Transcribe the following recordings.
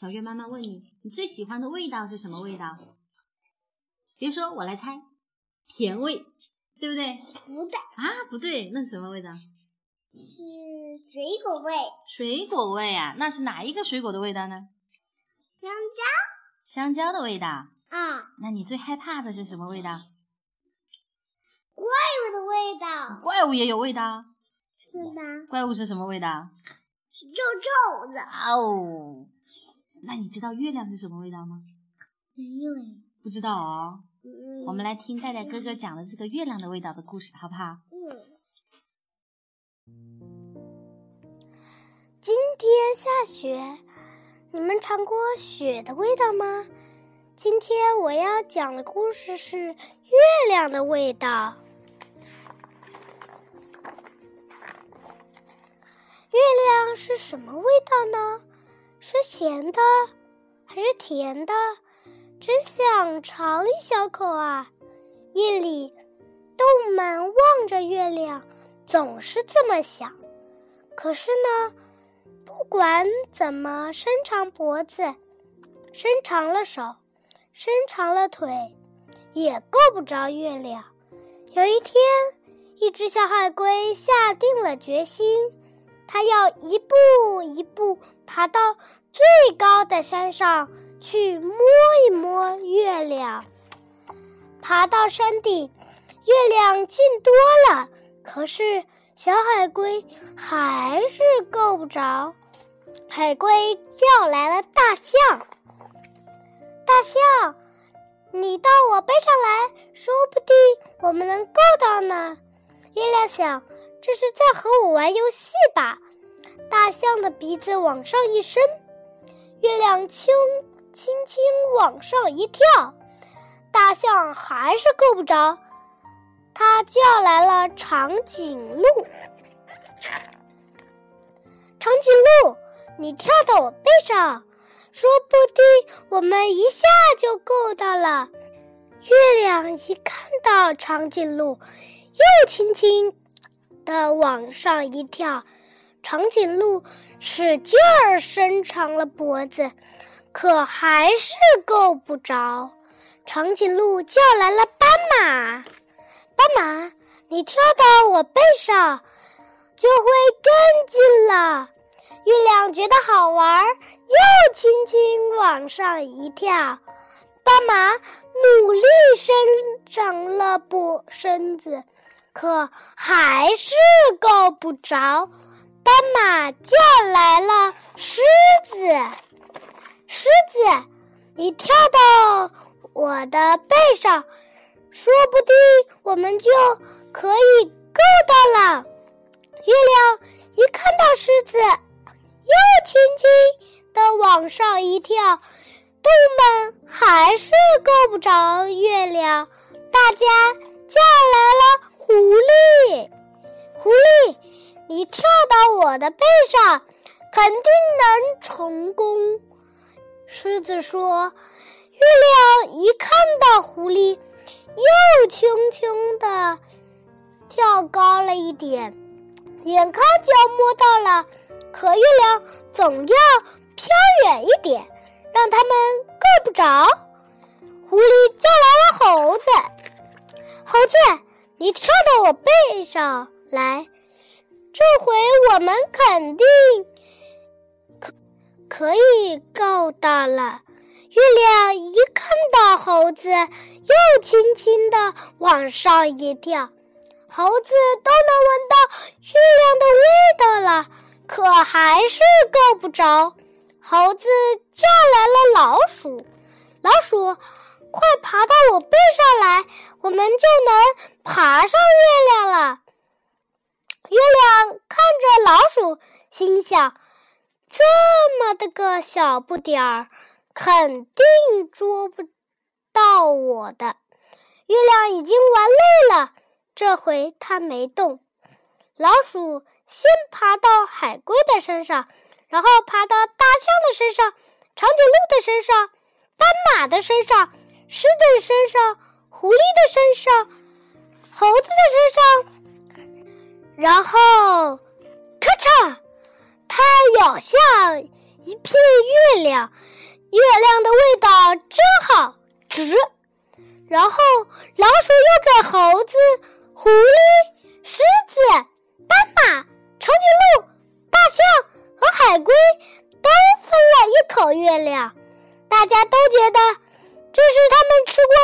小月妈妈问你，你最喜欢的味道是什么味道？别说，我来猜，甜味，对不对？不对，啊，不对，那是什么味道？是水果味，水果味啊，那是哪一个水果的味道呢？香蕉香蕉的味道。啊，那你最害怕的是什么味道？怪物的味道，怪物也有味道。是吗？怪物是什么味道？是臭臭的，哦，那你知道月亮是什么味道吗？没有哎，不知道哦。嗯我们来听戴戴哥哥讲的这个月亮的味道的故事，好不好？嗯，今天下雪，你们尝过雪的味道吗？今天我要讲的故事是月亮的味道。月亮是什么味道呢？是咸的还是甜的？真想尝一小口啊！夜里，动物们望着月亮，总是这么想。可是呢，不管怎么伸长脖子，伸长了手，伸长了腿，也够不着月亮。有一天，一只小海龟下定了决心，它要一步一步爬到最高的山上去摸一摸月亮。爬到山顶，月亮近多了，可是小海龟还是够不着。海龟叫来了大象：“大象，你到我背上来，说不定我们能够到呢。”月亮想：“这是在和我玩游戏吧？”大象的鼻子往上一伸，月亮轻轻轻往上一跳，大象还是够不着。它叫来了长颈鹿。长颈鹿，你跳到我背上，说不定我们一下就够到了。月亮一看到长颈鹿，又轻轻的往上一跳。长颈鹿使劲儿伸长了脖子，可还是够不着。长颈鹿叫来了斑马，斑马，你跳到我背上，就会更近了。月亮觉得好玩，又轻轻往上一跳。斑马努力伸长了脖身子，可还是够不着。斑马叫来了狮子，狮子，你跳到我的背上，说不定我们就可以够到了。月亮一看到狮子，又轻轻的往上一跳，动物们还是够不着月亮。大家叫来了狐狸，狐狸，你跳到我的背上，肯定能成功。狮子说。月亮一看到狐狸，又轻轻的跳高了一点，眼看就要摸到了，可月亮总要飘远一点，让它们够不着。狐狸叫来了猴子：“猴子，你跳到我背上来，这回我们肯定可可以够到了。”月亮一看到猴子，又轻轻地往上一跳，猴子都能闻到月亮的味道了，可还是够不着。猴子叫来了老鼠，老鼠，快爬到我背上来，我们就能爬上月亮了。月亮看着老鼠，心想：这么的个小不点儿。肯定捉不到我的。月亮已经玩累了，这回它没动。老鼠先爬到海龟的身上，然后爬到大象的身上、长颈鹿的身上、斑马的身上、狮子的身上、狐狸的身上、猴子的身上，然后咔嚓它咬下一片月亮，月亮的味道真好值。然后老鼠又给猴子、狐狸、狮子、斑马、长颈鹿、大象和海龟都分了一口月亮。大家都觉得这是他们吃过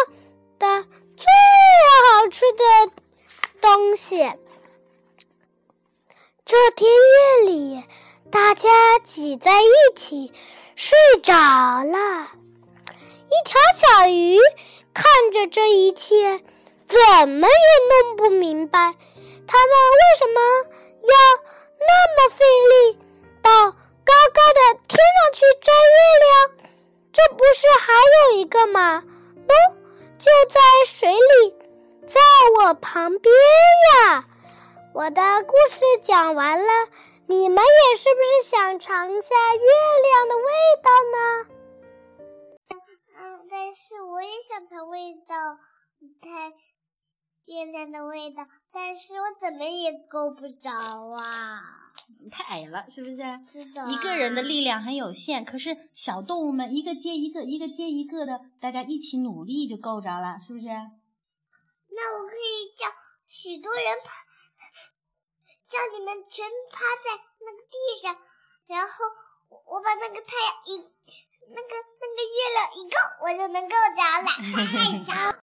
的最好吃的东西。这天夜里，大家挤在一起睡着了。一条小鱼看着这一切，怎么也弄不明白，他们为什么要那么费力一个吗？喏，就在水里，在我旁边呀！我的故事讲完了，你们也是不是想尝一下月亮的味道呢？嗯，但是我也想尝味道，看月亮的味道，但是我怎么也够不着啊。太矮了，是不是？是的，一个人的力量很有限，可是小动物们一个接一个，一个接一个的，大家一起努力就够着了，是不是？那我可以叫许多人趴，叫你们全趴在那个地上，然后我把那个太阳一，那个那个月亮一够，我就能够着了。太小。